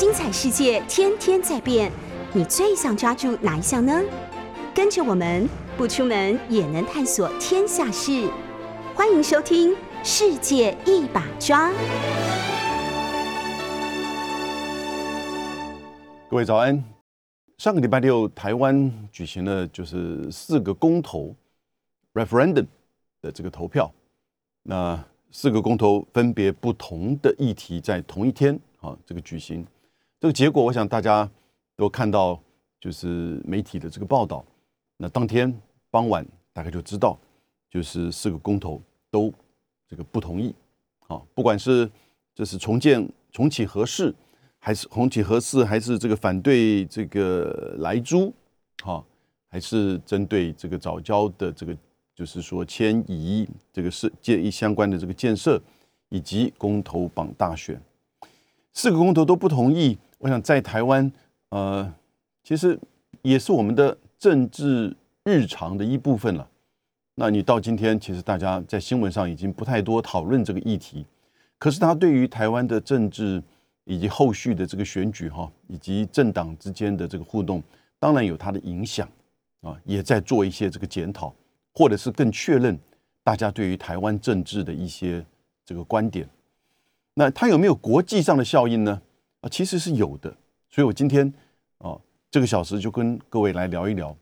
精彩世界天天在变，你最想抓住哪一项呢？跟着我们不出门也能探索天下事，欢迎收听《世界一把抓》。各位早安。上个礼拜六，台湾举行了就是四个公投 （referendum） 的这个投票。那四个公投分别不同的议题，在同一天啊，这个举行。这个结果，我想大家都看到，就是媒体的这个报道。那当天傍晚，大概就知道，就是四个公投都这个不同意。啊，不管是这是重建、重启合适。还是红旗合适，还是这个反对这个来租，哈，还是针对这个早教的这个，就是说迁移这个是建议相关的这个建设，以及公投榜大选，四个公投都不同意。我想在台湾，呃，其实也是我们的政治日常的一部分了。那你到今天，其实大家在新闻上已经不太多讨论这个议题，可是它对于台湾的政治。以及后续的这个选举哈，以及政党之间的这个互动，当然有它的影响啊，也在做一些这个检讨，或者是更确认大家对于台湾政治的一些这个观点。那它有没有国际上的效应呢？啊，其实是有的。所以我今天啊，这个小时就跟各位来聊一聊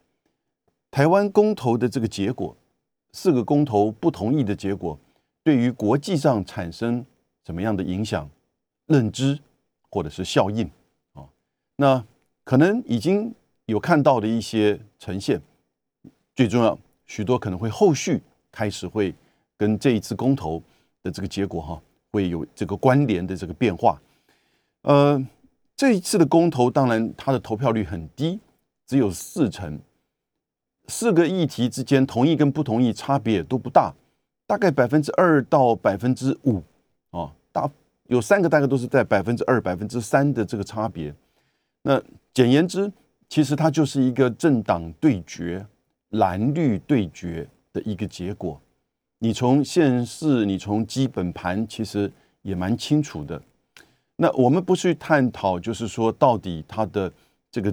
台湾公投的这个结果，四个公投不同意的结果，对于国际上产生怎么样的影响、认知。或者是效应啊，那可能已经有看到的一些呈现，最重要，许多可能会后续开始会跟这一次公投的这个结果哈，会有这个关联的这个变化。呃，这一次的公投当然它的投票率很低，只有四成，四个议题之间同意跟不同意差别也都不大，大概百分之二到百分之五啊，大。有三个大概都是在百分之二、百分之三的这个差别。那简言之，其实它就是一个政党对决、蓝绿对决的一个结果。你从现世，你从基本盘，其实也蛮清楚的。那我们不去探讨，就是说到底它的这个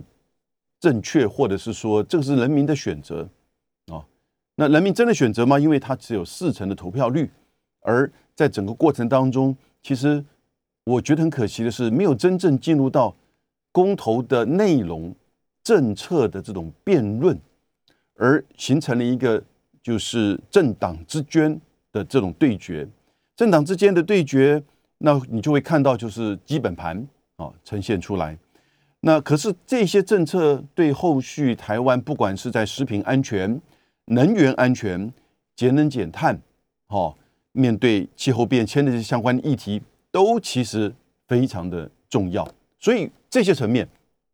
正确，或者是说这个是人民的选择啊？那人民真的选择吗？因为它只有四成的投票率，而在整个过程当中。其实我觉得很可惜的是，没有真正进入到公投的内容、政策的这种辩论，而形成了一个就是政党之间的这种对决。政党之间的对决，那你就会看到就是基本盘啊呈现出来。那可是这些政策对后续台湾，不管是在食品安全、能源安全、节能减碳，哈。面对气候变迁的这些相关议题，都其实非常的重要。所以这些层面，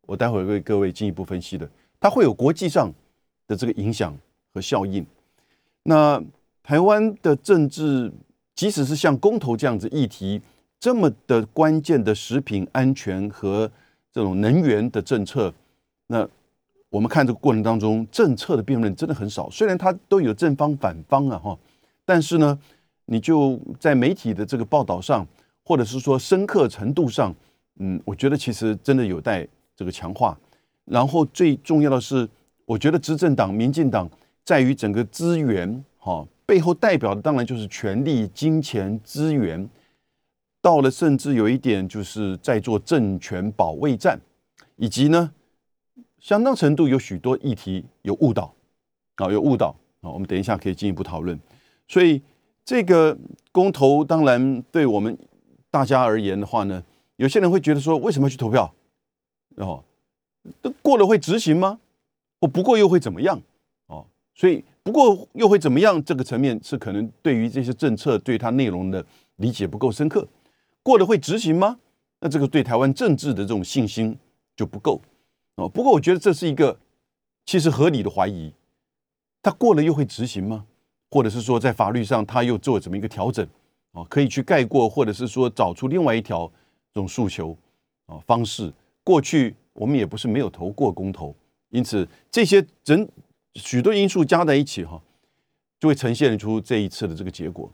我待会为各位进一步分析的，它会有国际上的这个影响和效应。那台湾的政治，即使是像公投这样子议题这么的关键的食品安全和这种能源的政策，那我们看这个过程当中，政策的辩论真的很少。虽然它都有正方反方啊，哈，但是呢。你就在媒体的这个报道上，或者是说深刻程度上，嗯，我觉得其实真的有待这个强化。然后最重要的是，我觉得执政党民进党在于整个资源，哈，背后代表的当然就是权力、金钱、资源。到了甚至有一点就是在做政权保卫战，以及呢，相当程度有许多议题有误导，啊，有误导啊，我们等一下可以进一步讨论。所以。这个公投当然对我们大家而言的话呢，有些人会觉得说，为什么要去投票？哦，过了会执行吗？我不过又会怎么样？哦，所以不过又会怎么样？这个层面是可能对于这些政策对它内容的理解不够深刻。过了会执行吗？那这个对台湾政治的这种信心就不够。哦，不过我觉得这是一个其实合理的怀疑。他过了又会执行吗？或者是说，在法律上他又做怎么一个调整啊？可以去盖过，或者是说找出另外一条这种诉求啊方式。过去我们也不是没有投过公投，因此这些整许多因素加在一起哈，就会呈现出这一次的这个结果。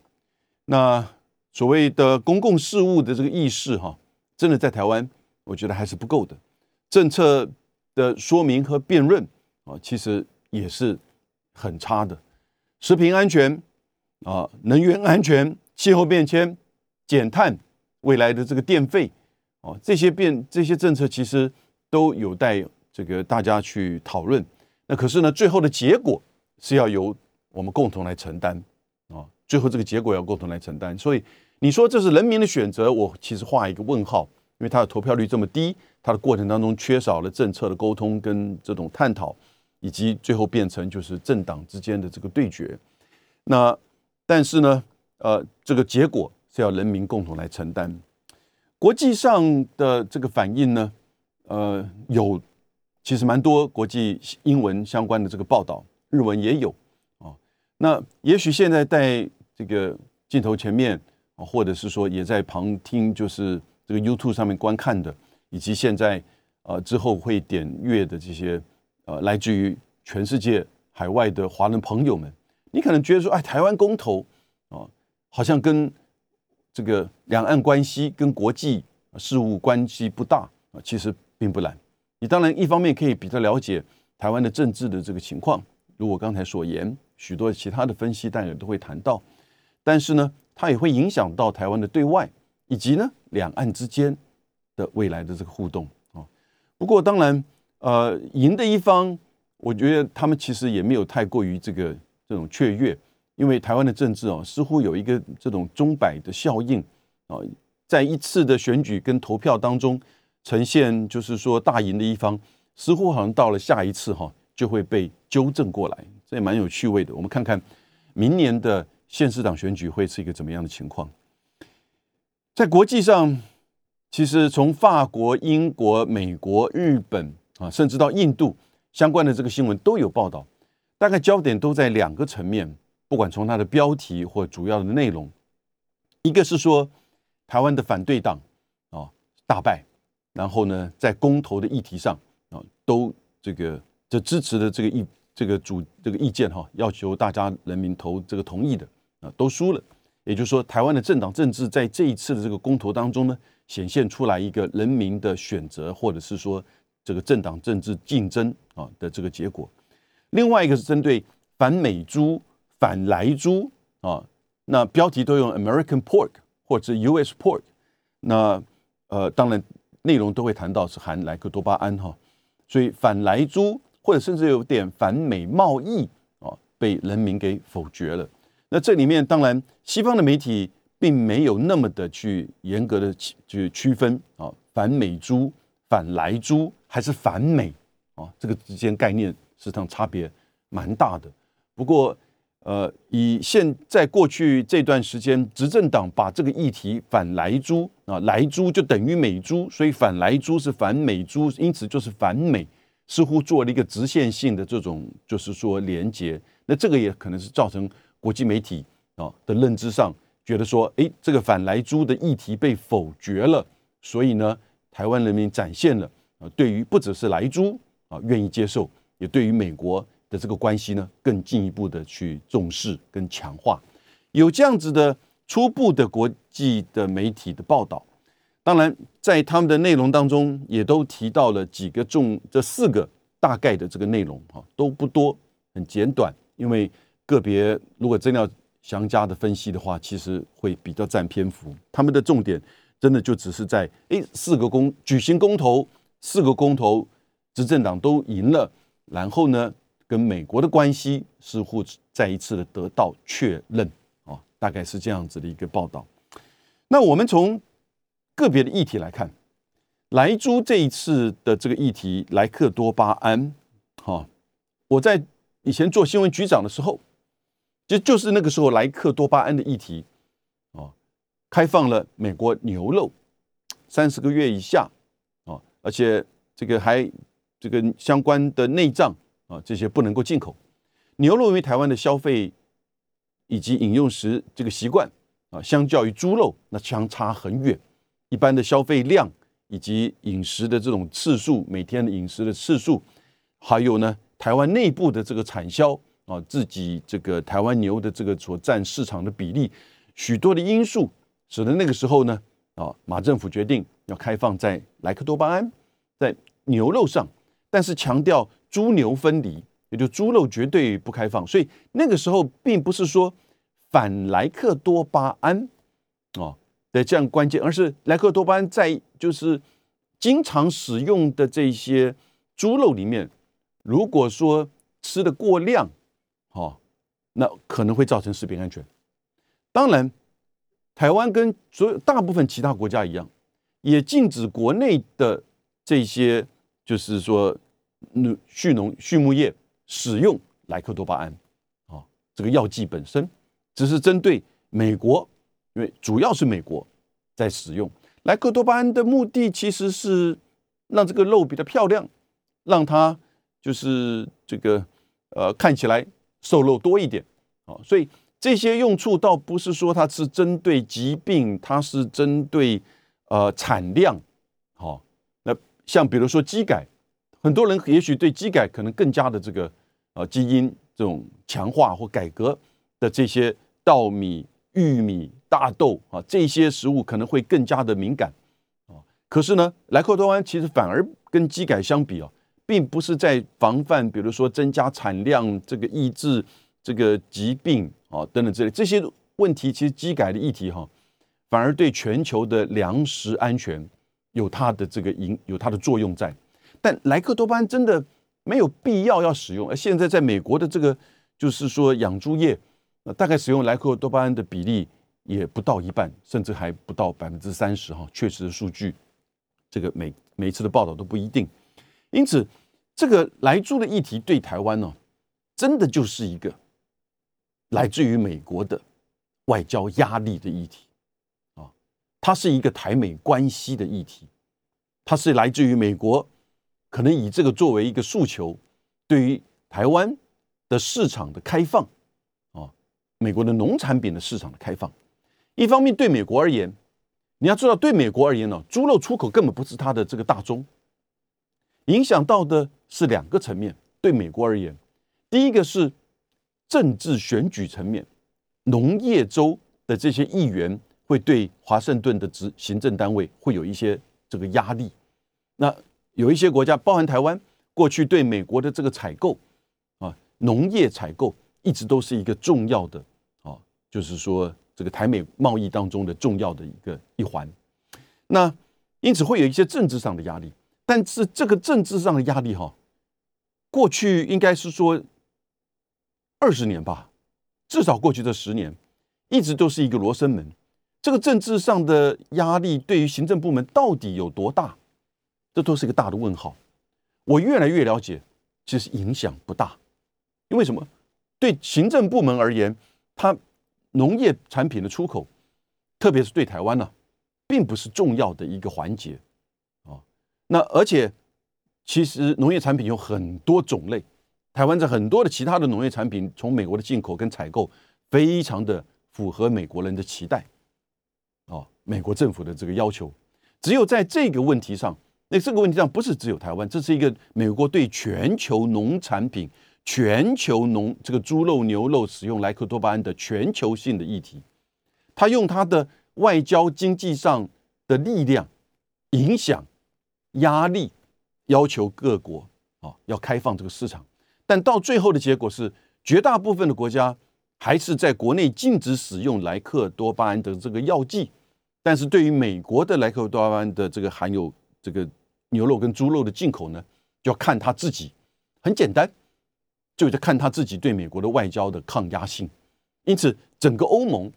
那所谓的公共事务的这个意识哈，真的在台湾我觉得还是不够的。政策的说明和辩论啊，其实也是很差的。食品安全啊，能源安全、气候变迁、减碳、未来的这个电费啊，这些变这些政策其实都有待这个大家去讨论。那可是呢，最后的结果是要由我们共同来承担啊。最后这个结果要共同来承担。所以你说这是人民的选择，我其实画一个问号，因为它的投票率这么低，它的过程当中缺少了政策的沟通跟这种探讨。以及最后变成就是政党之间的这个对决，那但是呢，呃，这个结果是要人民共同来承担。国际上的这个反应呢，呃，有其实蛮多国际英文相关的这个报道，日文也有啊。那也许现在在这个镜头前面啊，或者是说也在旁听，就是这个 YouTube 上面观看的，以及现在呃之后会点阅的这些。呃，来自于全世界海外的华人朋友们，你可能觉得说，哎，台湾公投啊，好像跟这个两岸关系、跟国际事务关系不大啊。其实并不然。你当然一方面可以比较了解台湾的政治的这个情况，如我刚才所言，许多其他的分析大家都会谈到。但是呢，它也会影响到台湾的对外以及呢两岸之间的未来的这个互动啊。不过当然。呃，赢的一方，我觉得他们其实也没有太过于这个这种雀跃，因为台湾的政治哦，似乎有一个这种钟摆的效应啊，在一次的选举跟投票当中呈现，就是说大赢的一方，似乎好像到了下一次哈，就会被纠正过来，这也蛮有趣味的。我们看看明年的县市长选举会是一个怎么样的情况，在国际上，其实从法国、英国、美国、日本。啊，甚至到印度相关的这个新闻都有报道，大概焦点都在两个层面，不管从它的标题或主要的内容，一个是说台湾的反对党啊大败，然后呢在公投的议题上啊都这个这支持的这个意这个主这个意见哈，要求大家人民投这个同意的啊都输了，也就是说台湾的政党政治在这一次的这个公投当中呢，显现出来一个人民的选择，或者是说。这个政党政治竞争啊的这个结果，另外一个是针对反美猪、反莱猪啊，那标题都用 American Pork 或者 U.S. Pork，那呃当然内容都会谈到是含莱克多巴胺哈，所以反莱猪或者甚至有点反美贸易啊被人民给否决了。那这里面当然西方的媒体并没有那么的去严格的去区分啊反美猪。反莱猪还是反美啊？这个之间概念实际上差别蛮大的。不过，呃，以现在过去这段时间，执政党把这个议题反莱猪啊，莱猪就等于美猪，所以反莱猪是反美猪，因此就是反美，似乎做了一个直线性的这种，就是说连接。那这个也可能是造成国际媒体啊的认知上觉得说，哎，这个反莱猪的议题被否决了，所以呢。台湾人民展现了啊，对于不只是莱猪啊愿意接受，也对于美国的这个关系呢更进一步的去重视跟强化，有这样子的初步的国际的媒体的报道。当然，在他们的内容当中，也都提到了几个重这四个大概的这个内容哈，都不多，很简短。因为个别如果真要详加的分析的话，其实会比较占篇幅。他们的重点。真的就只是在诶，四个公举行公投，四个公投，执政党都赢了，然后呢，跟美国的关系似乎再一次的得到确认啊，大概是这样子的一个报道。那我们从个别的议题来看，莱猪这一次的这个议题，莱克多巴胺，哈，我在以前做新闻局长的时候，就就是那个时候莱克多巴胺的议题。开放了美国牛肉三十个月以下啊，而且这个还这个相关的内脏啊，这些不能够进口。牛肉因为台湾的消费以及饮用时这个习惯啊，相较于猪肉那相差很远。一般的消费量以及饮食的这种次数，每天的饮食的次数，还有呢，台湾内部的这个产销啊，自己这个台湾牛的这个所占市场的比例，许多的因素。使得那个时候呢，啊，马政府决定要开放在莱克多巴胺在牛肉上，但是强调猪牛分离，也就猪肉绝对不开放。所以那个时候并不是说反莱克多巴胺啊的这样关键，而是莱克多巴胺在就是经常使用的这些猪肉里面，如果说吃的过量，哦，那可能会造成食品安全。当然，台湾跟所有大部分其他国家一样，也禁止国内的这些，就是说，畜农畜牧业使用莱克多巴胺，啊，这个药剂本身只是针对美国，因为主要是美国在使用莱克多巴胺的目的，其实是让这个肉比较漂亮，让它就是这个呃看起来瘦肉多一点，啊，所以。这些用处倒不是说它是针对疾病，它是针对呃产量，好，那像比如说基改，很多人也许对机改可能更加的这个呃基因这种强化或改革的这些稻米、玉米、大豆啊这些食物可能会更加的敏感啊。可是呢，莱克多安其实反而跟机改相比啊，并不是在防范，比如说增加产量，这个抑制这个疾病。啊，等等之类这些问题，其实机改的议题哈，反而对全球的粮食安全有它的这个影，有它的作用在。但莱克多巴胺真的没有必要要使用，而现在在美国的这个就是说养猪业，那大概使用莱克多巴胺的比例也不到一半，甚至还不到百分之三十哈。确实的数据，这个每每一次的报道都不一定。因此，这个来猪的议题对台湾呢，真的就是一个。来自于美国的外交压力的议题啊，它是一个台美关系的议题，它是来自于美国可能以这个作为一个诉求，对于台湾的市场的开放啊，美国的农产品的市场的开放。一方面对美国而言，你要知道，对美国而言呢，猪肉出口根本不是它的这个大宗，影响到的是两个层面。对美国而言，第一个是。政治选举层面，农业州的这些议员会对华盛顿的执行政单位会有一些这个压力。那有一些国家，包含台湾，过去对美国的这个采购啊，农业采购一直都是一个重要的啊，就是说这个台美贸易当中的重要的一个一环。那因此会有一些政治上的压力，但是这个政治上的压力哈，过去应该是说。二十年吧，至少过去这十年，一直都是一个罗生门。这个政治上的压力对于行政部门到底有多大？这都是一个大的问号。我越来越了解，其实影响不大。因为什么？对行政部门而言，它农业产品的出口，特别是对台湾呢，并不是重要的一个环节啊。那而且，其实农业产品有很多种类。台湾在很多的其他的农业产品从美国的进口跟采购，非常的符合美国人的期待，哦，美国政府的这个要求，只有在这个问题上，那这个问题上不是只有台湾，这是一个美国对全球农产品、全球农这个猪肉、牛肉使用莱克多巴胺的全球性的议题，他用他的外交经济上的力量影响、压力，要求各国啊要开放这个市场。但到最后的结果是，绝大部分的国家还是在国内禁止使用莱克多巴胺的这个药剂。但是对于美国的莱克多巴胺的这个含有这个牛肉跟猪肉的进口呢，就要看他自己。很简单，就在看他自己对美国的外交的抗压性。因此，整个欧盟，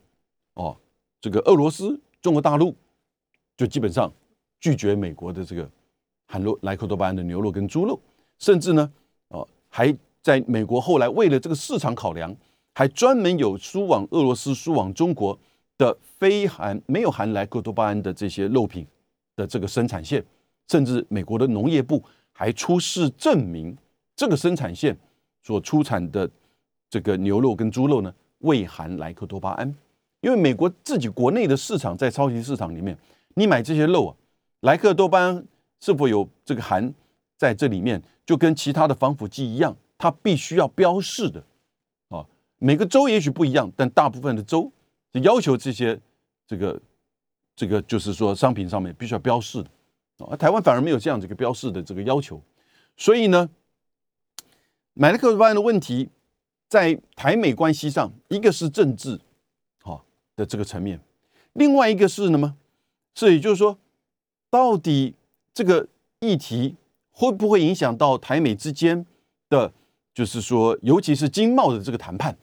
哦，这个俄罗斯、中国大陆，就基本上拒绝美国的这个含洛莱克多巴胺的牛肉跟猪肉，甚至呢。哦还在美国后来为了这个市场考量，还专门有输往俄罗斯、输往中国的非含没有含莱克多巴胺的这些肉品的这个生产线，甚至美国的农业部还出示证明，这个生产线所出产的这个牛肉跟猪肉呢未含莱克多巴胺，因为美国自己国内的市场在超级市场里面，你买这些肉啊，莱克多巴胺是否有这个含在这里面？就跟其他的防腐剂一样，它必须要标示的，啊，每个州也许不一样，但大部分的州就要求这些这个这个就是说商品上面必须要标示的啊，台湾反而没有这样子一个标示的这个要求，所以呢，买了克多巴胺的问题在台美关系上，一个是政治好的这个层面，另外一个是什么？是也就是说，到底这个议题会不会影响到台美之间的，就是说，尤其是经贸的这个谈判，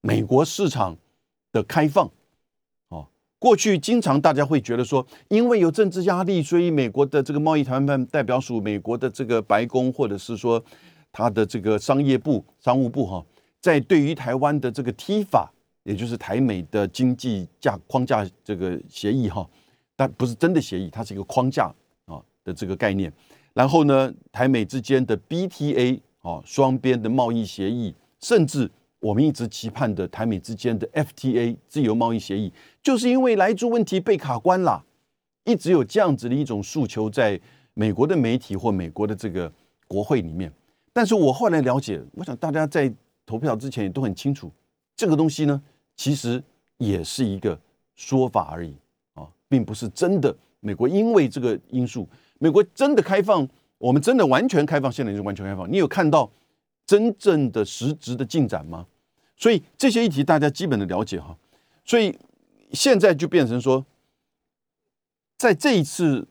美国市场的开放。过去经常大家会觉得说，因为有政治压力，所以美国的这个贸易谈判代表署、美国的这个白宫，或者是说他的这个商业部、商务部哈，在对于台湾的这个 T 法，也就是台美的经济架框架这个协议哈，但不是真的协议，它是一个框架啊的这个概念。然后呢，台美之间的 BTA 啊双边的贸易协议，甚至。我们一直期盼的台美之间的 FTA 自由贸易协议，就是因为来猪问题被卡关了，一直有这样子的一种诉求，在美国的媒体或美国的这个国会里面。但是我后来了解，我想大家在投票之前也都很清楚，这个东西呢，其实也是一个说法而已啊，并不是真的。美国因为这个因素，美国真的开放，我们真的完全开放，现在就完全开放。你有看到？真正的实质的进展吗？所以这些议题大家基本的了解哈。所以现在就变成说，在这一次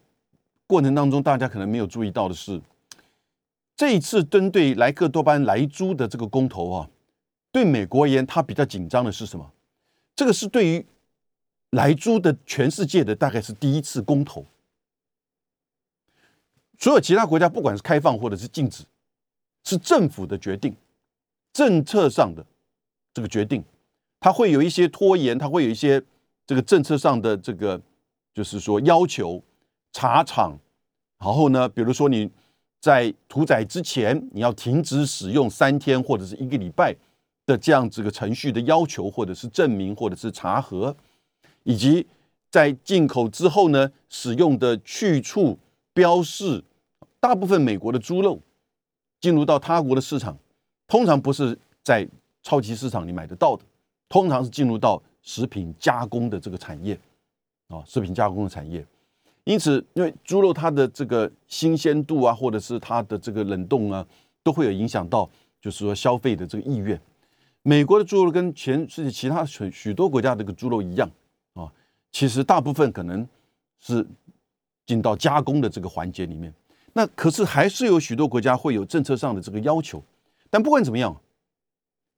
过程当中，大家可能没有注意到的是，这一次针对莱克多巴胺莱猪的这个公投啊，对美国而言，它比较紧张的是什么？这个是对于莱猪的全世界的大概是第一次公投，所有其他国家不管是开放或者是禁止。是政府的决定，政策上的这个决定，它会有一些拖延，它会有一些这个政策上的这个，就是说要求查厂，然后呢，比如说你在屠宰之前，你要停止使用三天或者是一个礼拜的这样子个程序的要求，或者是证明，或者是查核，以及在进口之后呢，使用的去处标示，大部分美国的猪肉。进入到他国的市场，通常不是在超级市场里买得到的，通常是进入到食品加工的这个产业，啊，食品加工的产业。因此，因为猪肉它的这个新鲜度啊，或者是它的这个冷冻啊，都会有影响到，就是说消费的这个意愿。美国的猪肉跟全世界其他许许多国家这个猪肉一样啊，其实大部分可能是进到加工的这个环节里面。那可是还是有许多国家会有政策上的这个要求，但不管怎么样，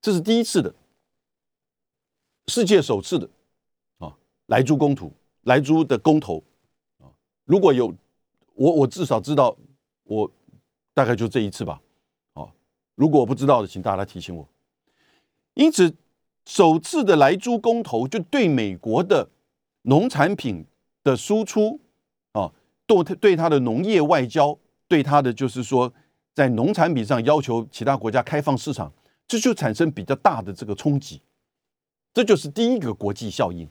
这是第一次的，世界首次的啊，莱猪公投，莱猪的公投啊，如果有我我至少知道，我大概就这一次吧，啊，如果我不知道的，请大家提醒我。因此，首次的莱猪公投就对美国的农产品的输出啊，对对它的农业外交。对它的就是说，在农产品上要求其他国家开放市场，这就产生比较大的这个冲击，这就是第一个国际效应。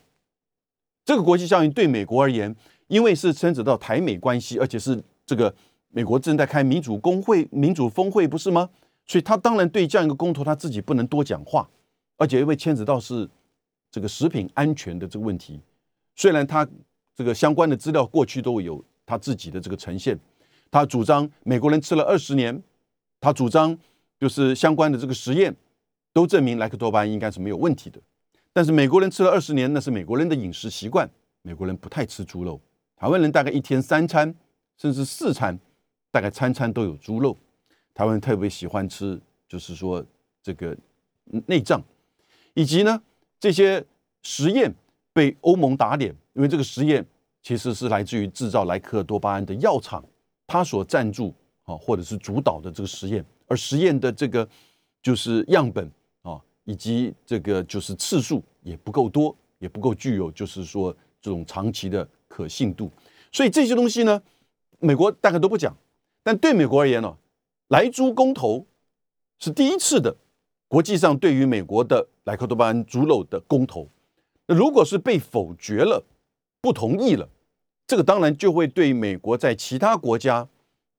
这个国际效应对美国而言，因为是牵扯到台美关系，而且是这个美国正在开民主工会、民主峰会，不是吗？所以他当然对这样一个公投，他自己不能多讲话，而且因为牵扯到是这个食品安全的这个问题，虽然他这个相关的资料过去都有他自己的这个呈现。他主张美国人吃了二十年，他主张就是相关的这个实验都证明莱克多巴胺应该是没有问题的。但是美国人吃了二十年，那是美国人的饮食习惯，美国人不太吃猪肉。台湾人大概一天三餐甚至四餐，大概餐餐都有猪肉。台湾人特别喜欢吃，就是说这个内脏，以及呢这些实验被欧盟打脸，因为这个实验其实是来自于制造莱克多巴胺的药厂。他所赞助啊，或者是主导的这个实验，而实验的这个就是样本啊，以及这个就是次数也不够多，也不够具有就是说这种长期的可信度。所以这些东西呢，美国大概都不讲。但对美国而言呢，莱猪公投是第一次的国际上对于美国的莱克多巴胺猪肉的公投。那如果是被否决了，不同意了。这个当然就会对美国在其他国家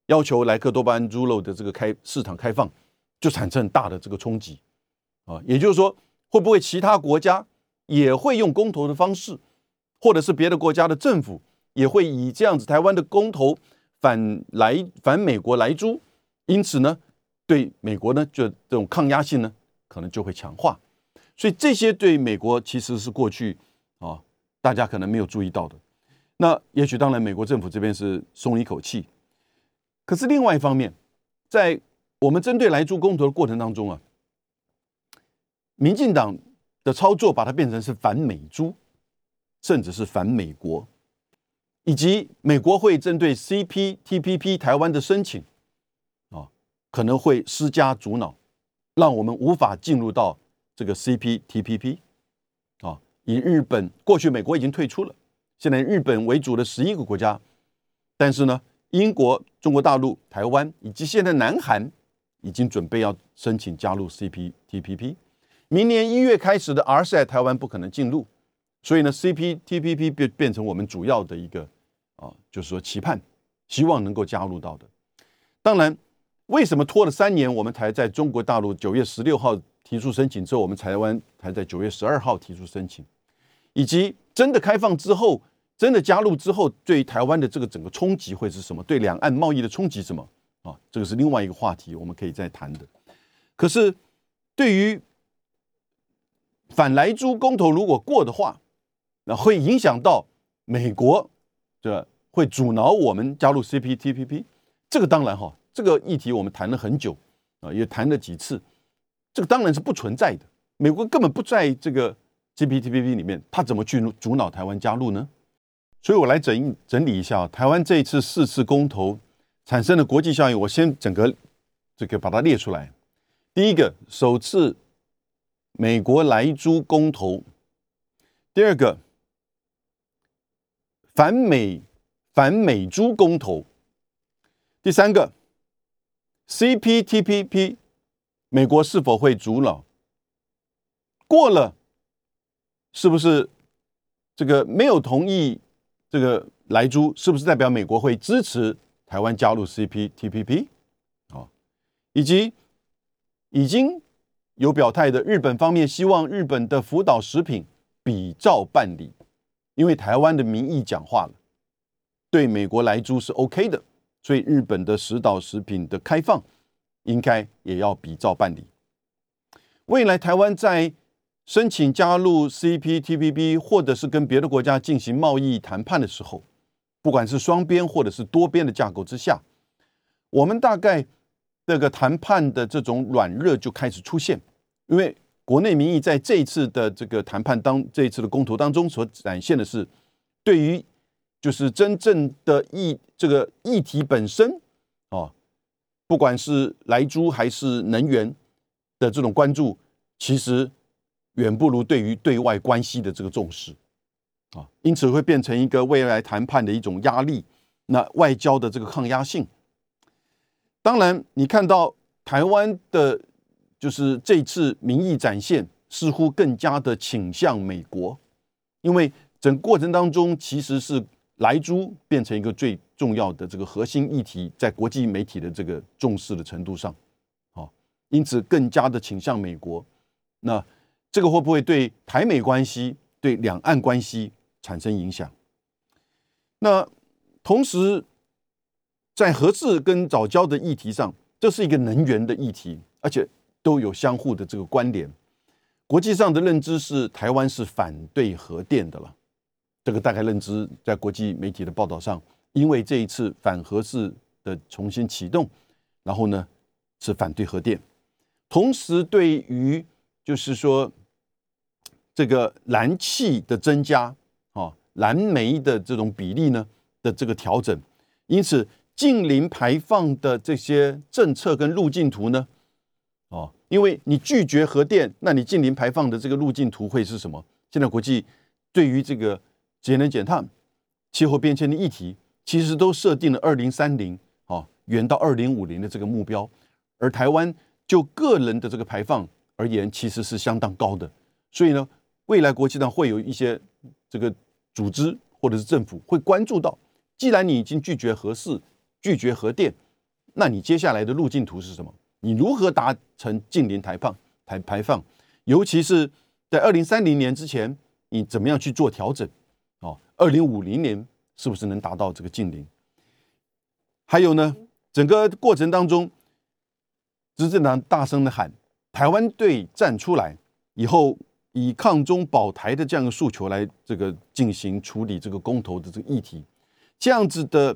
要求莱克多巴胺猪肉的这个开市场开放，就产生很大的这个冲击啊。也就是说，会不会其他国家也会用公投的方式或者是别的国家的政府，也会以这样子台湾的公投反来反美国来租，因此呢，对美国呢就这种抗压性呢可能就会强化，所以这些对美国其实是过去啊大家可能没有注意到的。那也许当然美国政府这边是松了一口气，可是另外一方面，在我们针对来租公投的过程当中啊，民进党的操作把它变成是反美租。甚至是反美国，以及美国会针对 CPTPP 台湾的申请，啊，可能会施加阻挠，让我们无法进入到这个 CPTPP，啊，以日本过去美国已经退出了，现在日本为主的十一个国家，但是呢，英国、中国大陆、台湾以及现在南韩已经准备要申请加入 CPTPP，明年一月开始的 RCEP 台湾不可能进入。所以呢，CPTPP 变变成我们主要的一个啊，就是说期盼，希望能够加入到的。当然，为什么拖了三年，我们才在中国大陆九月十六号提出申请之后，我们台湾才在九月十二号提出申请，以及真的开放之后，真的加入之后，对台湾的这个整个冲击会是什么？对两岸贸易的冲击什么？啊，这个是另外一个话题，我们可以再谈的。可是，对于反莱猪公投如果过的话，那会影响到美国，这会阻挠我们加入 CPTPP。这个当然哈，这个议题我们谈了很久啊，也谈了几次。这个当然是不存在的，美国根本不在这个 CPTPP 里面，他怎么去阻挠台湾加入呢？所以我来整整理一下台湾这一次四次公投产生的国际效应，我先整个这个把它列出来。第一个，首次美国来租公投；第二个。反美反美猪公投，第三个 CPTPP，美国是否会阻挠？过了，是不是这个没有同意这个来猪？是不是代表美国会支持台湾加入 CPTPP？啊，以及已经有表态的日本方面，希望日本的福岛食品比照办理。因为台湾的民意讲话了，对美国来珠是 OK 的，所以日本的食岛食品的开放应该也要比照办理。未来台湾在申请加入 CPTPP 或者是跟别的国家进行贸易谈判的时候，不管是双边或者是多边的架构之下，我们大概这个谈判的这种软热就开始出现，因为。国内民意在这一次的这个谈判当，这一次的公投当中所展现的是，对于就是真正的议这个议题本身啊，不管是来租还是能源的这种关注，其实远不如对于对外关系的这个重视啊，因此会变成一个未来谈判的一种压力，那外交的这个抗压性。当然，你看到台湾的。就是这次民意展现似乎更加的倾向美国，因为整过程当中其实是莱猪变成一个最重要的这个核心议题，在国际媒体的这个重视的程度上，好，因此更加的倾向美国。那这个会不会对台美关系、对两岸关系产生影响？那同时在核适跟早教的议题上，这是一个能源的议题，而且。都有相互的这个关联。国际上的认知是台湾是反对核电的了，这个大概认知在国际媒体的报道上，因为这一次反核式的重新启动，然后呢是反对核电，同时对于就是说这个燃气的增加啊，燃煤的这种比例呢的这个调整，因此近零排放的这些政策跟路径图呢。哦，因为你拒绝核电，那你近零排放的这个路径图会是什么？现在国际对于这个节能减碳、气候变迁的议题，其实都设定了二零三零啊，远到二零五零的这个目标。而台湾就个人的这个排放而言，其实是相当高的。所以呢，未来国际上会有一些这个组织或者是政府会关注到，既然你已经拒绝核试、拒绝核电，那你接下来的路径图是什么？你如何达成近零排放排排放？尤其是在二零三零年之前，你怎么样去做调整？哦，二零五零年是不是能达到这个近零？还有呢，整个过程当中，执政党大声的喊台湾队站出来以后，以抗中保台的这样一个诉求来这个进行处理这个公投的这个议题，这样子的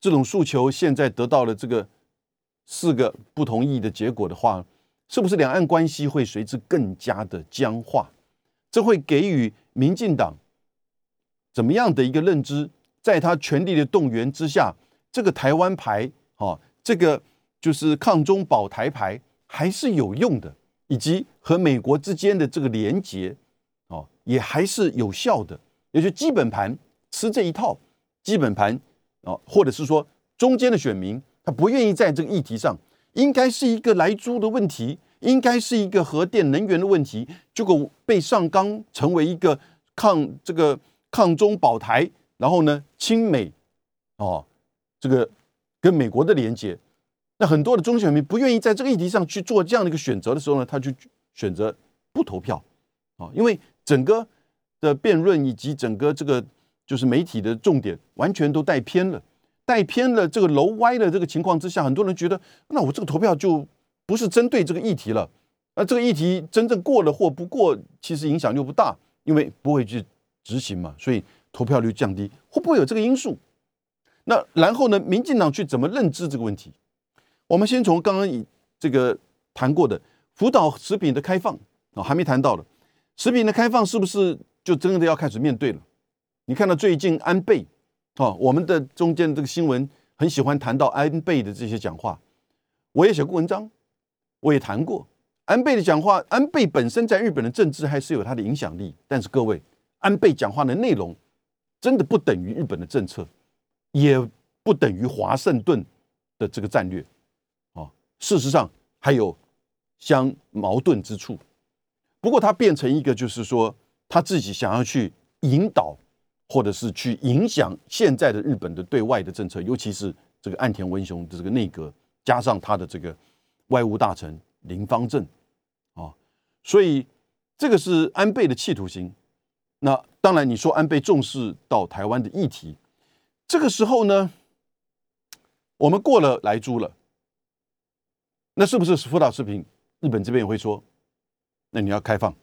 这种诉求，现在得到了这个四个不同意的结果的话，是不是两岸关系会随之更加的僵化？这会给予民进党怎么样的一个认知？在他全力的动员之下，这个台湾牌，哦，这个就是抗中保台牌还是有用的，以及和美国之间的这个连结，哦，也还是有效的。也就基本盘吃这一套，基本盘，哦，或者是说中间的选民，他不愿意在这个议题上，应该是一个来租的问题。应该是一个核电能源的问题，结果被上纲成为一个抗这个抗中保台，然后呢亲美，哦，这个跟美国的连接，那很多的中选民不愿意在这个议题上去做这样的一个选择的时候呢，他就选择不投票，啊，因为整个的辩论以及整个这个就是媒体的重点完全都带偏了，带偏了这个楼歪的这个情况之下，很多人觉得那我这个投票就。不是针对这个议题了，那这个议题真正过了或不过，其实影响又不大，因为不会去执行嘛，所以投票率降低，会不会有这个因素？那然后呢，民进党去怎么认知这个问题？我们先从刚刚以这个谈过的福岛食品的开放啊，还没谈到的食品的开放是不是就真的要开始面对了？你看到最近安倍啊，我们的中间这个新闻很喜欢谈到安倍的这些讲话，我也写过文章。我也谈过安倍的讲话，安倍本身在日本的政治还是有他的影响力，但是各位，安倍讲话的内容真的不等于日本的政策，也不等于华盛顿的这个战略，事实上还有相矛盾之处。不过他变成一个，就是说他自己想要去引导，或者是去影响现在的日本的对外的政策，尤其是这个岸田文雄的这个内阁，加上他的这个。外务大臣林方正，啊，所以这个是安倍的企图心。那当然，你说安倍重视到台湾的议题，这个时候呢，我们过了来租了，那是不是福岛视频？日本这边也会说，那你要开放。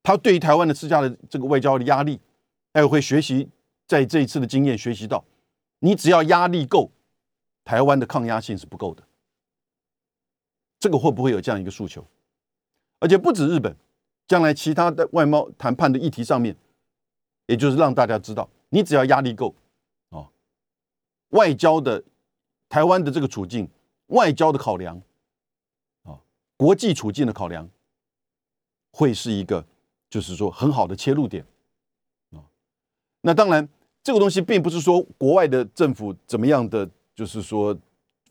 他对于台湾的施加的这个外交的压力，还有会学习在这一次的经验学习到，你只要压力够，台湾的抗压性是不够的。这个会不会有这样一个诉求？而且不止日本，将来其他的外贸谈判的议题上面，也就是让大家知道，你只要压力够，啊，外交的台湾的这个处境，外交的考量，啊，国际处境的考量，会是一个就是说很好的切入点，啊，那当然这个东西并不是说国外的政府怎么样的，就是说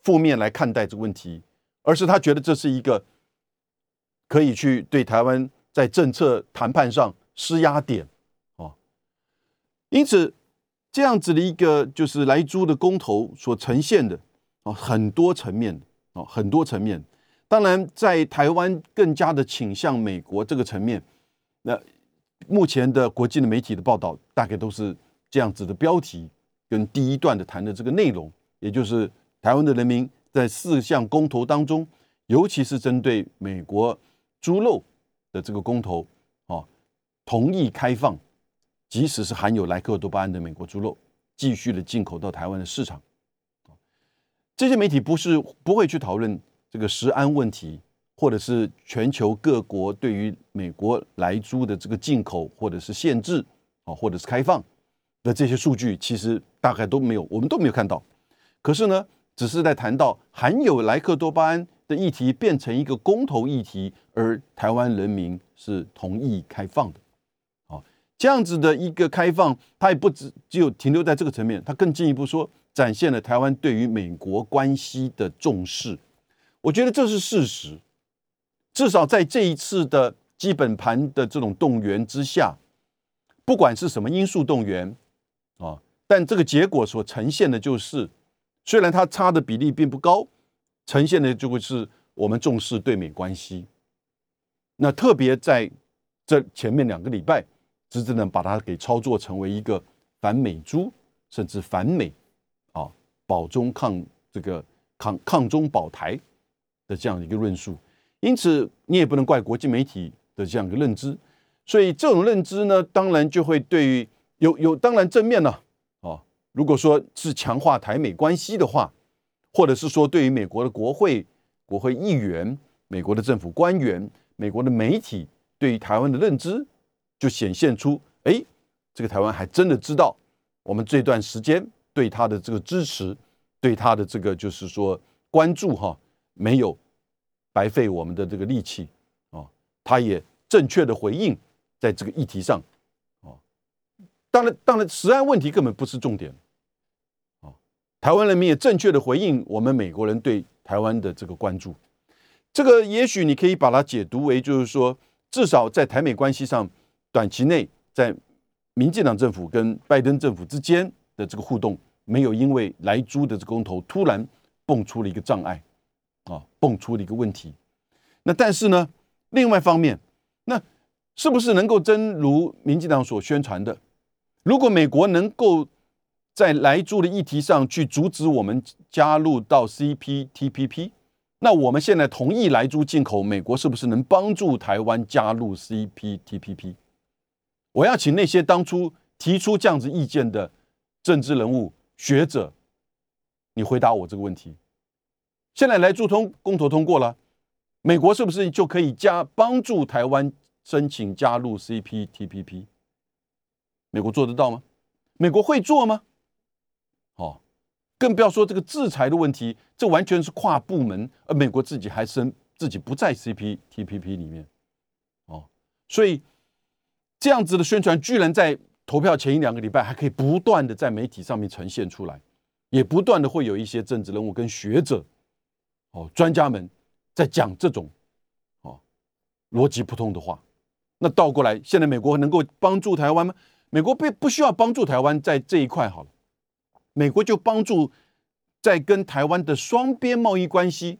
负面来看待这个问题。而是他觉得这是一个可以去对台湾在政策谈判上施压点哦，因此这样子的一个就是来租的公投所呈现的哦很多层面哦很多层面，当然在台湾更加的倾向美国这个层面，那目前的国际的媒体的报道大概都是这样子的标题跟第一段的谈的这个内容，也就是台湾的人民。在四项公投当中，尤其是针对美国猪肉的这个公投，啊，同意开放，即使是含有莱克多巴胺的美国猪肉，继续的进口到台湾的市场。这些媒体不是不会去讨论这个食安问题，或者是全球各国对于美国来猪的这个进口或者是限制啊，或者是开放的这些数据，其实大概都没有，我们都没有看到。可是呢？只是在谈到含有莱克多巴胺的议题变成一个公投议题，而台湾人民是同意开放的，好，这样子的一个开放，它也不只只有停留在这个层面，它更进一步说，展现了台湾对于美国关系的重视。我觉得这是事实，至少在这一次的基本盘的这种动员之下，不管是什么因素动员啊，但这个结果所呈现的就是。虽然它差的比例并不高，呈现的就会是我们重视对美关系。那特别在这前面两个礼拜，真正的把它给操作成为一个反美猪，甚至反美保中抗这个抗抗中保台的这样一个论述。因此，你也不能怪国际媒体的这样一个认知。所以，这种认知呢，当然就会对于有有当然正面呢，啊，如果说是强化台美关系的话，或者是说对于美国的国会、国会议员、美国的政府官员、美国的媒体对于台湾的认知，就显现出，哎，这个台湾还真的知道我们这段时间对他的这个支持，对他的这个就是说关注哈，没有。白费我们的这个力气啊！他也正确的回应在这个议题上啊。当然，当然，实案问题根本不是重点啊。台湾人民也正确的回应我们美国人对台湾的这个关注。这个也许你可以把它解读为，就是说，至少在台美关系上，短期内在民进党政府跟拜登政府之间的这个互动，没有因为莱猪的这公投突然蹦出了一个障碍。啊，蹦出了一个问题。那但是呢，另外方面，那是不是能够真如民进党所宣传的？如果美国能够在来住的议题上去阻止我们加入到 CPTPP，那我们现在同意来猪进口，美国是不是能帮助台湾加入 CPTPP？我要请那些当初提出这样子意见的政治人物、学者，你回答我这个问题。现在来助通公投通过了，美国是不是就可以加帮助台湾申请加入 CPTPP？美国做得到吗？美国会做吗？哦，更不要说这个制裁的问题，这完全是跨部门，而美国自己还是自己不在 CPTPP 里面，哦，所以这样子的宣传居然在投票前一两个礼拜还可以不断的在媒体上面呈现出来，也不断的会有一些政治人物跟学者。哦，专家们在讲这种哦逻辑不通的话，那倒过来，现在美国能够帮助台湾吗？美国不不需要帮助台湾在这一块好了，美国就帮助在跟台湾的双边贸易关系。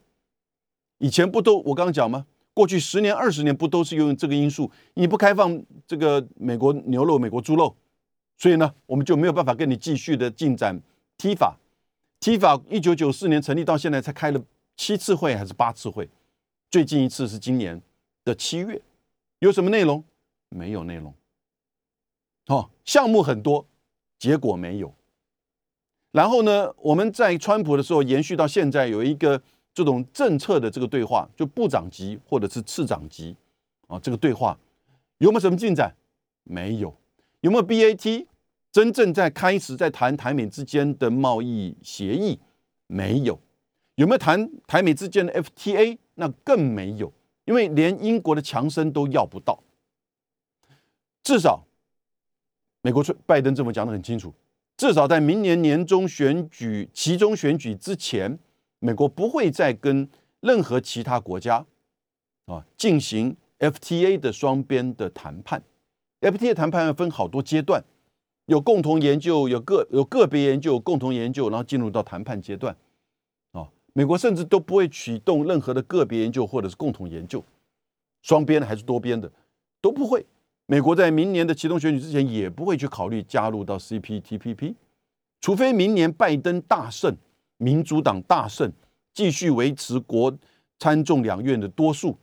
以前不都我刚刚讲吗？过去十年、二十年不都是用这个因素？你不开放这个美国牛肉、美国猪肉，所以呢，我们就没有办法跟你继续的进展。T 法，T 法一九九四年成立到现在才开了。七次会还是八次会？最近一次是今年的七月，有什么内容？没有内容。哦，项目很多，结果没有。然后呢，我们在川普的时候延续到现在，有一个这种政策的这个对话，就部长级或者是次长级啊，这个对话有没有什么进展？没有。有没有 BAT 真正在开始在谈台美之间的贸易协议？没有。有没有谈台美之间的 FTA？那更没有，因为连英国的强生都要不到。至少，美国拜登政府讲的很清楚，至少在明年年中选举、其中选举之前，美国不会再跟任何其他国家啊进行 FTA 的双边的谈判。FTA 谈判要分好多阶段，有共同研究，有个有个别研究，共同研究，然后进入到谈判阶段。啊美国甚至都不会启动任何的个别研究或者是共同研究，双边的还是多边的都不会。美国在明年的启动选举之前也不会去考虑加入到 CPTPP，除非明年拜登大胜，民主党大胜，继续维持国参众两院的多数，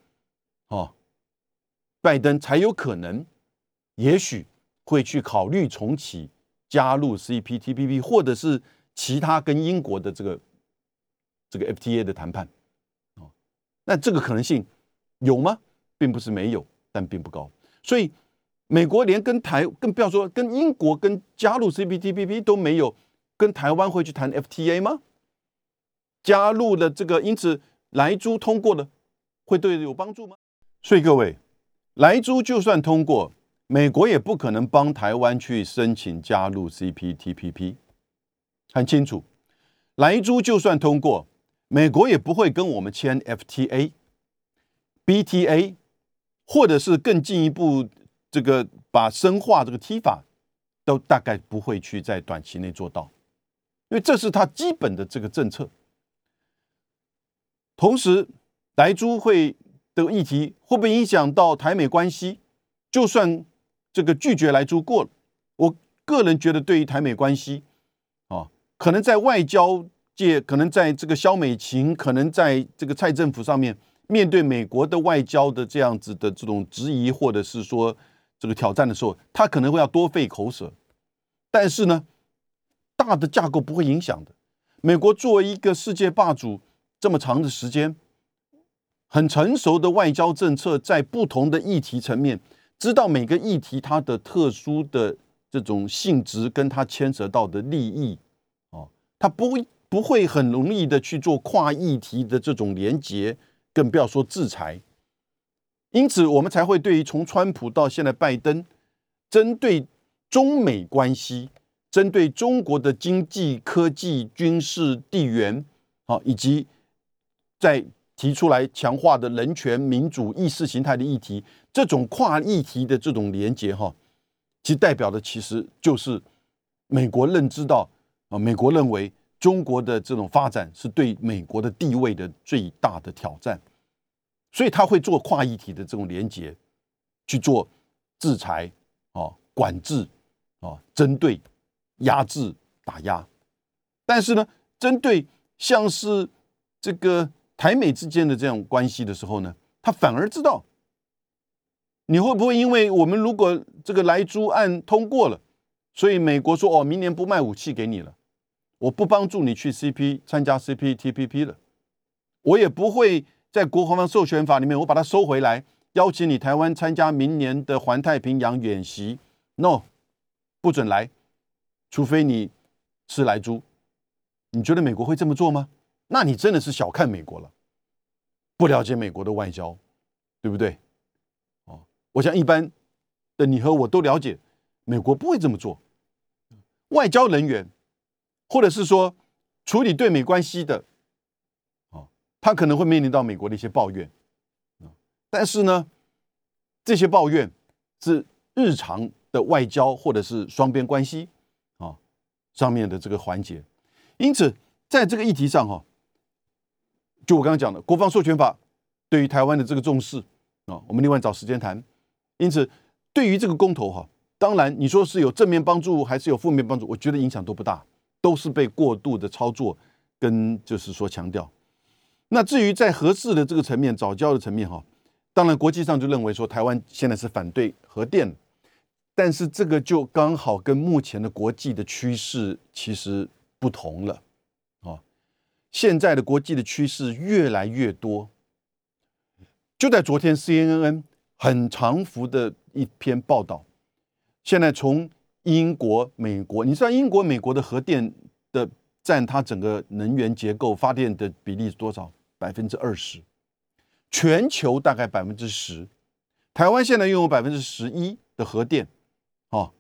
哦，拜登才有可能，也许会去考虑重启加入 CPTPP，或者是其他跟英国的这个。这个 FTA 的谈判，哦，那这个可能性有吗？并不是没有，但并不高。所以美国连跟台，更不要说跟英国跟加入 CPTPP 都没有，跟台湾会去谈 FTA 吗？加入了这个，因此莱猪通过了，会对有帮助吗？所以各位，莱猪就算通过，美国也不可能帮台湾去申请加入 CPTPP，很清楚，莱猪就算通过。美国也不会跟我们签 FTA、BTA，或者是更进一步这个把深化这个 T 法，都大概不会去在短期内做到，因为这是他基本的这个政策。同时，莱猪会的议题会不会影响到台美关系？就算这个拒绝来租过了。我个人觉得，对于台美关系，啊，可能在外交界，可能在这个肖美琴，可能在这个蔡政府上面，面对美国的外交的这样子的这种质疑，或者是说这个挑战的时候，他可能会要多费口舌。但是呢，大的架构不会影响的。美国作为一个世界霸主这么长的时间，很成熟的外交政策，在不同的议题层面，知道每个议题它的特殊的这种性质，跟它牵涉到的利益，哦，它不会不会很容易的去做跨议题的这种连结，更不要说制裁。因此，我们才会对于从川普到现在拜登，针对。中美关系针对中国的经济、科技、军事、地缘，好，以及在提出来强化的人权、民主、意识形态的议题，这种跨议题的这种连接，哈，其代表的其实就是美国认知到啊，美国认为中国的这种发展是对美国的地位的最大的挑战，所以他会做跨议题的这种连接，去做制裁啊，管制。啊，针对压制打压，但是呢，针对像是这个台美之间的这种关系的时候呢，他反而知道你会不会因为我们如果这个莱猪案通过了，所以美国说哦，明年不卖武器给你了，我不帮助你去 CP 参加 CPTPP 了，我也不会在国防授权法里面我把它收回来，邀请你台湾参加明年的环太平洋演习，no。不准来，除非你是来猪。你觉得美国会这么做吗？那你真的是小看美国了，不了解美国的外交，对不对？哦，我想一般的你和我都了解，美国不会这么做。外交人员，或者是说处理对美关系的，哦，他可能会面临到美国的一些抱怨，但是呢，这些抱怨是日常。的外交或者是双边关系啊上面的这个环节，因此在这个议题上哈，就我刚刚讲的国防授权法对于台湾的这个重视啊，我们另外找时间谈。因此，对于这个公投哈，当然你说是有正面帮助还是有负面帮助，我觉得影响都不大，都是被过度的操作跟就是说强调。那至于在合适的这个层面、早教的层面哈，当然国际上就认为说台湾现在是反对核电。但是这个就刚好跟目前的国际的趋势其实不同了，现在的国际的趋势越来越多。就在昨天，CNN 很长幅的一篇报道，现在从英国、美国，你知道英国、美国的核电的占它整个能源结构发电的比例是多少？百分之二十，全球大概百分之十，台湾现在拥有百分之十一的核电。哦，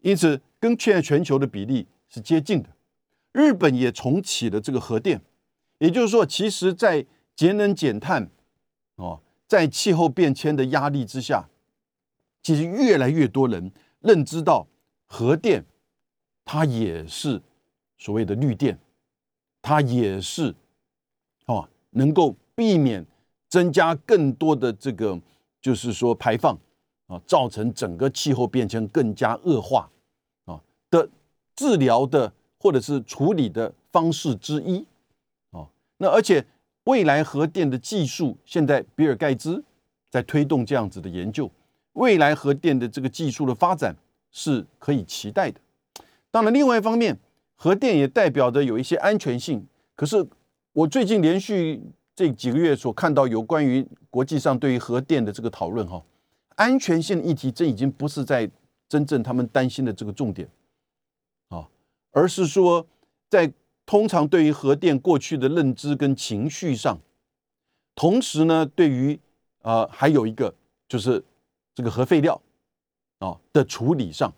因此跟现在全球的比例是接近的。日本也重启了这个核电，也就是说，其实，在节能减碳，哦，在气候变迁的压力之下，其实越来越多人认知到核电，它也是所谓的绿电，它也是哦，能够避免增加更多的这个，就是说排放。啊，造成整个气候变迁更加恶化啊的治疗的或者是处理的方式之一啊。那而且未来核电的技术，现在比尔盖茨在推动这样子的研究，未来核电的这个技术的发展是可以期待的。当然，另外一方面，核电也代表着有一些安全性。可是我最近连续这几个月所看到有关于国际上对于核电的这个讨论，哈。安全性议题，这已经不是在真正他们担心的这个重点，而是说，在通常对于核电过去的认知跟情绪上，同时呢，对于呃还有一个就是这个核废料啊的处理上，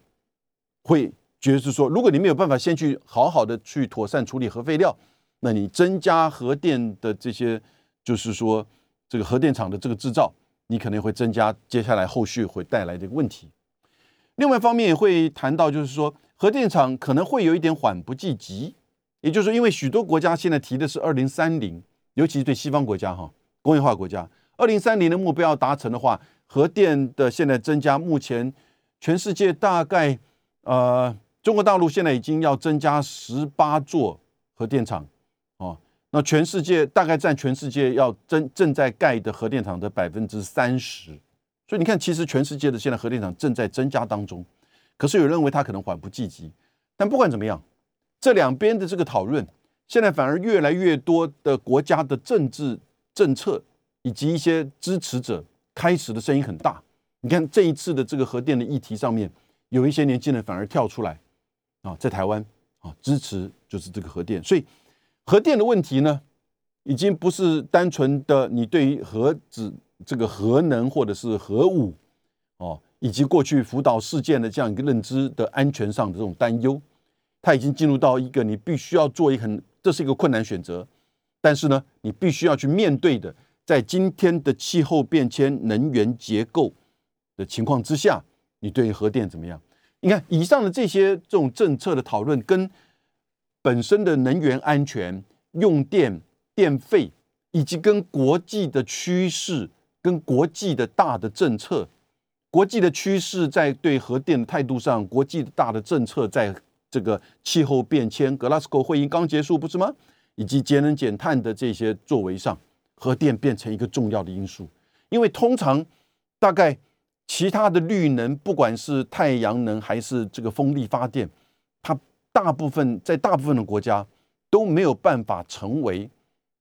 会觉得是说，如果你没有办法先去好好的去妥善处理核废料，那你增加核电的这些，就是说这个核电厂的这个制造。你可能会增加接下来后续会带来的问题。另外一方面也会谈到，就是说核电厂可能会有一点缓不济急，也就是说，因为许多国家现在提的是二零三零，尤其是对西方国家哈工业化国家，二零三零的目标达成的话，核电的现在增加，目前全世界大概呃，中国大陆现在已经要增加十八座核电厂哦，那全世界大概占全世界要正正在盖的核电厂的百分之三十，所以你看，其实全世界的现在核电厂正在增加当中，可是有人认为他可能缓不济急，但不管怎么样，这两边的这个讨论，现在反而越来越多的国家的政治政策以及一些支持者开始的声音很大。你看这一次的这个核电的议题上面，有一些年轻人反而跳出来啊，在台湾啊支持就是这个核电，所以核电的问题呢，已经不是单纯的你对于核子这个核能或者是核武哦，以及过去福岛事件的这样一个认知的安全上的这种担忧，它已经进入到一个你必须要做一很这是一个困难选择，但是呢，你必须要去面对的，在今天的气候变迁、能源结构。的情况之下，你对于核电怎么样？你看以上的这些这种政策的讨论，跟本身的能源安全、用电电费，以及跟国际的趋势、跟国际的大的政策、国际的趋势在对核电的态度上，国际的大的政策在这个气候变迁、格拉斯哥会议刚结束不是吗？以及节能减碳的这些作为上，核电变成一个重要的因素，因为通常大概。其他的绿能，不管是太阳能还是这个风力发电，它大部分在大部分的国家都没有办法成为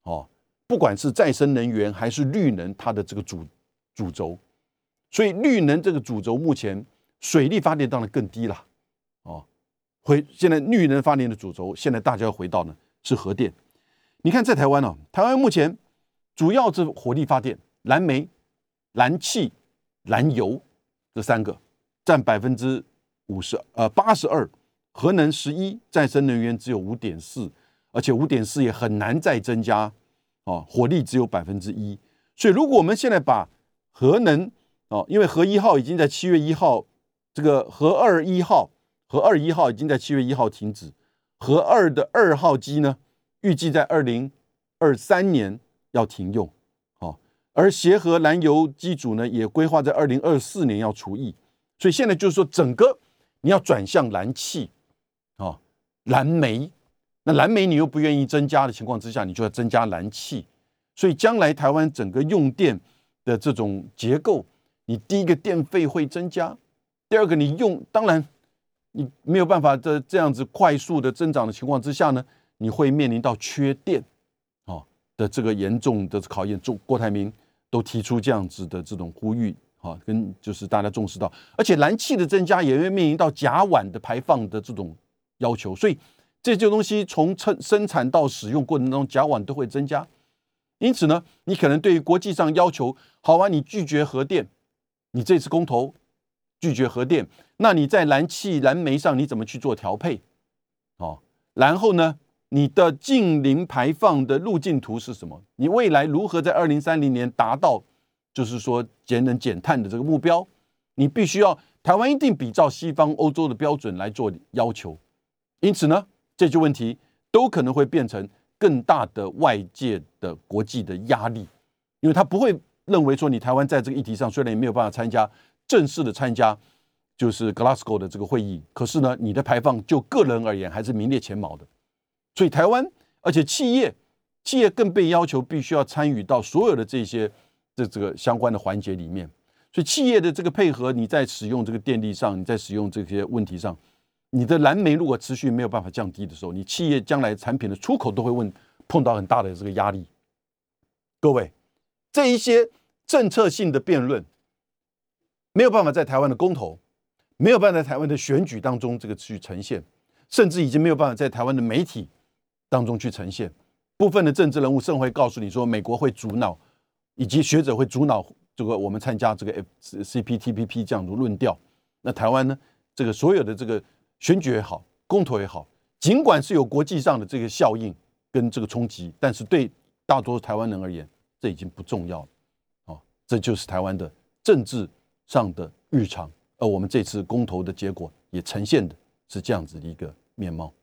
哦，不管是再生能源还是绿能，它的这个主主轴。所以绿能这个主轴目前水力发电当然更低了哦。回现在绿能发电的主轴，现在大家要回到呢是核电。你看在台湾呢，台湾目前主要是火力发电，燃煤、燃气。燃油这三个占百分之五十，呃，八十二，核能十一，再生能源只有五点四，而且五点四也很难再增加，哦，火力只有百分之一，所以如果我们现在把核能，哦，因为核一号已经在七月一号，这个核二一号，核二一号已经在七月一号停止，核二的二号机呢，预计在二零二三年要停用。而协和燃油机组呢，也规划在二零二四年要除役，所以现在就是说，整个你要转向燃气，啊，燃煤，那燃煤你又不愿意增加的情况之下，你就要增加燃气，所以将来台湾整个用电的这种结构，你第一个电费会增加，第二个你用，当然你没有办法在这样子快速的增长的情况之下呢，你会面临到缺电，啊的这个严重的考验。中郭台铭。都提出这样子的这种呼吁，哈，跟就是大家重视到，而且燃气的增加也会面临到甲烷的排放的这种要求，所以这些东西从生生产到使用过程中，甲烷都会增加。因此呢，你可能对于国际上要求，好啊，你拒绝核电，你这次公投拒绝核电，那你在燃气、燃煤上你怎么去做调配？哦，然后呢？你的近零排放的路径图是什么？你未来如何在二零三零年达到，就是说节能减碳的这个目标？你必须要台湾一定比照西方欧洲的标准来做要求。因此呢，这些问题都可能会变成更大的外界的国际的压力，因为它不会认为说你台湾在这个议题上虽然也没有办法参加正式的参加，就是 Glasgow 的这个会议，可是呢，你的排放就个人而言还是名列前茅的。所以台湾，而且企业，企业更被要求必须要参与到所有的这些这这个相关的环节里面。所以企业的这个配合，你在使用这个电力上，你在使用这些问题上，你的燃煤如果持续没有办法降低的时候，你企业将来产品的出口都会问碰到很大的这个压力。各位，这一些政策性的辩论，没有办法在台湾的公投，没有办法在台湾的选举当中这个去呈现，甚至已经没有办法在台湾的媒体。当中去呈现部分的政治人物，甚会告诉你说，美国会阻挠，以及学者会阻挠这个我们参加这个 F C P T P P 这样的论调。那台湾呢？这个所有的这个选举也好，公投也好，尽管是有国际上的这个效应跟这个冲击，但是对大多数台湾人而言，这已经不重要了。哦，这就是台湾的政治上的日常。而我们这次公投的结果也呈现的是这样子的一个面貌。